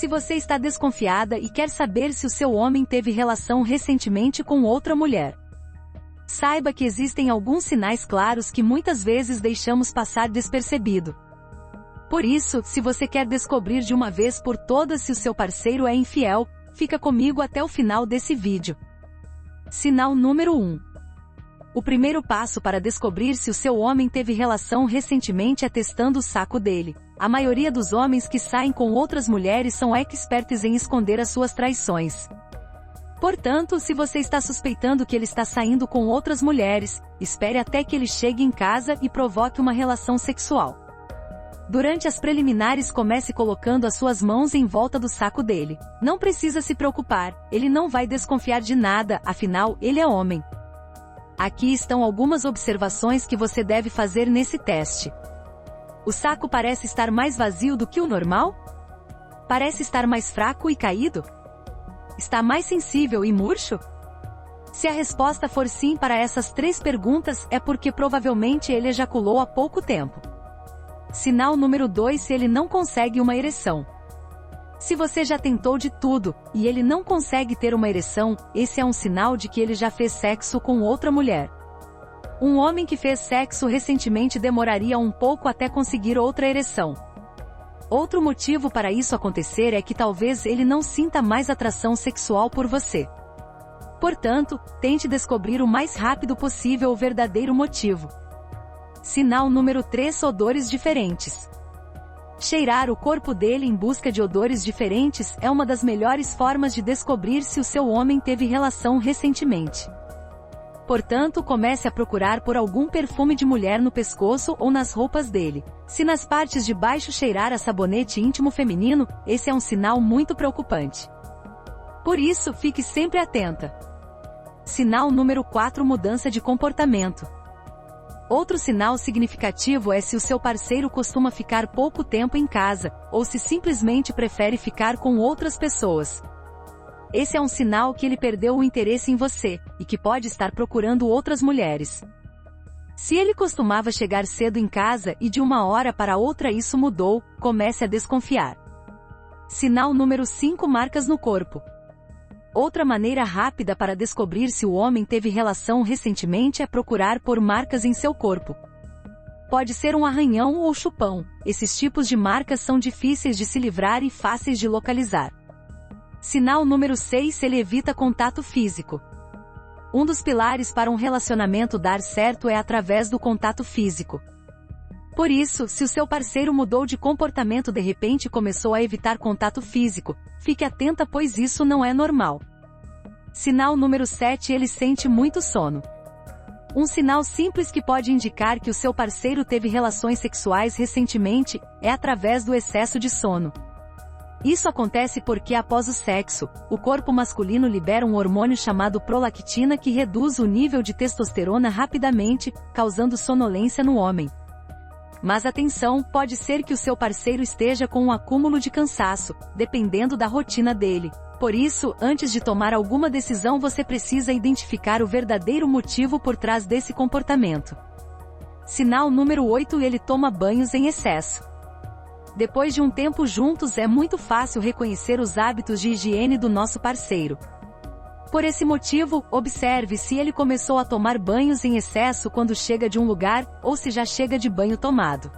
Se você está desconfiada e quer saber se o seu homem teve relação recentemente com outra mulher, saiba que existem alguns sinais claros que muitas vezes deixamos passar despercebido. Por isso, se você quer descobrir de uma vez por todas se o seu parceiro é infiel, fica comigo até o final desse vídeo. Sinal número 1. O primeiro passo para descobrir se o seu homem teve relação recentemente é testando o saco dele. A maioria dos homens que saem com outras mulheres são expertos em esconder as suas traições. Portanto, se você está suspeitando que ele está saindo com outras mulheres, espere até que ele chegue em casa e provoque uma relação sexual. Durante as preliminares comece colocando as suas mãos em volta do saco dele. Não precisa se preocupar, ele não vai desconfiar de nada, afinal, ele é homem. Aqui estão algumas observações que você deve fazer nesse teste. O saco parece estar mais vazio do que o normal? Parece estar mais fraco e caído? Está mais sensível e murcho? Se a resposta for sim para essas três perguntas, é porque provavelmente ele ejaculou há pouco tempo. Sinal número 2 se ele não consegue uma ereção. Se você já tentou de tudo, e ele não consegue ter uma ereção, esse é um sinal de que ele já fez sexo com outra mulher. Um homem que fez sexo recentemente demoraria um pouco até conseguir outra ereção. Outro motivo para isso acontecer é que talvez ele não sinta mais atração sexual por você. Portanto, tente descobrir o mais rápido possível o verdadeiro motivo. Sinal número 3 Odores diferentes. Cheirar o corpo dele em busca de odores diferentes é uma das melhores formas de descobrir se o seu homem teve relação recentemente. Portanto, comece a procurar por algum perfume de mulher no pescoço ou nas roupas dele. Se nas partes de baixo cheirar a sabonete íntimo feminino, esse é um sinal muito preocupante. Por isso, fique sempre atenta. Sinal número 4 Mudança de comportamento. Outro sinal significativo é se o seu parceiro costuma ficar pouco tempo em casa, ou se simplesmente prefere ficar com outras pessoas. Esse é um sinal que ele perdeu o interesse em você, e que pode estar procurando outras mulheres. Se ele costumava chegar cedo em casa e de uma hora para outra isso mudou, comece a desconfiar. Sinal número 5 Marcas no corpo. Outra maneira rápida para descobrir se o homem teve relação recentemente é procurar por marcas em seu corpo. Pode ser um arranhão ou chupão. Esses tipos de marcas são difíceis de se livrar e fáceis de localizar. Sinal número 6 Ele evita contato físico. Um dos pilares para um relacionamento dar certo é através do contato físico. Por isso, se o seu parceiro mudou de comportamento de repente e começou a evitar contato físico, fique atenta pois isso não é normal. Sinal número 7 Ele sente muito sono. Um sinal simples que pode indicar que o seu parceiro teve relações sexuais recentemente é através do excesso de sono. Isso acontece porque após o sexo, o corpo masculino libera um hormônio chamado prolactina que reduz o nível de testosterona rapidamente, causando sonolência no homem. Mas atenção, pode ser que o seu parceiro esteja com um acúmulo de cansaço, dependendo da rotina dele. Por isso, antes de tomar alguma decisão você precisa identificar o verdadeiro motivo por trás desse comportamento. Sinal número 8 Ele toma banhos em excesso. Depois de um tempo juntos é muito fácil reconhecer os hábitos de higiene do nosso parceiro. Por esse motivo, observe se ele começou a tomar banhos em excesso quando chega de um lugar, ou se já chega de banho tomado.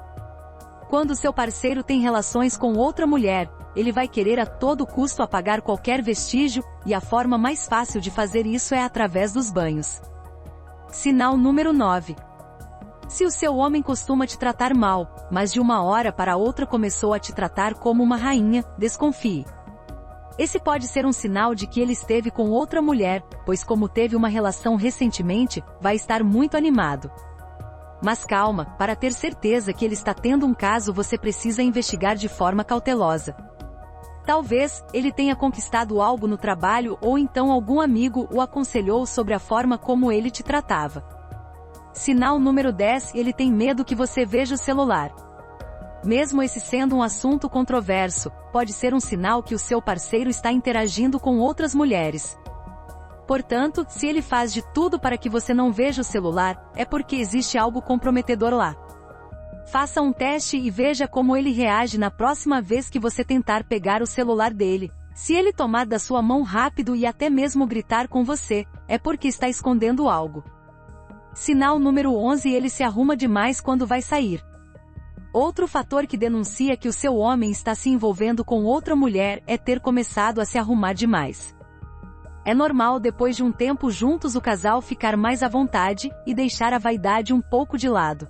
Quando seu parceiro tem relações com outra mulher, ele vai querer a todo custo apagar qualquer vestígio, e a forma mais fácil de fazer isso é através dos banhos. Sinal número 9. Se o seu homem costuma te tratar mal, mas de uma hora para outra começou a te tratar como uma rainha, desconfie. Esse pode ser um sinal de que ele esteve com outra mulher, pois como teve uma relação recentemente, vai estar muito animado. Mas calma, para ter certeza que ele está tendo um caso você precisa investigar de forma cautelosa. Talvez, ele tenha conquistado algo no trabalho ou então algum amigo o aconselhou sobre a forma como ele te tratava. Sinal número 10 Ele tem medo que você veja o celular. Mesmo esse sendo um assunto controverso, pode ser um sinal que o seu parceiro está interagindo com outras mulheres. Portanto, se ele faz de tudo para que você não veja o celular, é porque existe algo comprometedor lá. Faça um teste e veja como ele reage na próxima vez que você tentar pegar o celular dele. Se ele tomar da sua mão rápido e até mesmo gritar com você, é porque está escondendo algo. Sinal número 11 Ele se arruma demais quando vai sair. Outro fator que denuncia que o seu homem está se envolvendo com outra mulher é ter começado a se arrumar demais. É normal depois de um tempo juntos o casal ficar mais à vontade e deixar a vaidade um pouco de lado.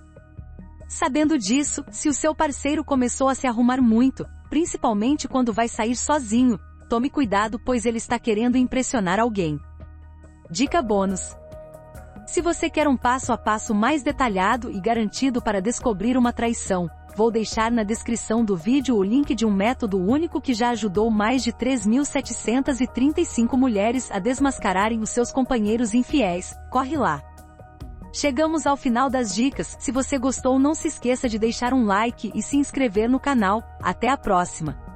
Sabendo disso, se o seu parceiro começou a se arrumar muito, principalmente quando vai sair sozinho, tome cuidado pois ele está querendo impressionar alguém. Dica bônus. Se você quer um passo a passo mais detalhado e garantido para descobrir uma traição, vou deixar na descrição do vídeo o link de um método único que já ajudou mais de 3.735 mulheres a desmascararem os seus companheiros infiéis. Corre lá! Chegamos ao final das dicas, se você gostou não se esqueça de deixar um like e se inscrever no canal. Até a próxima!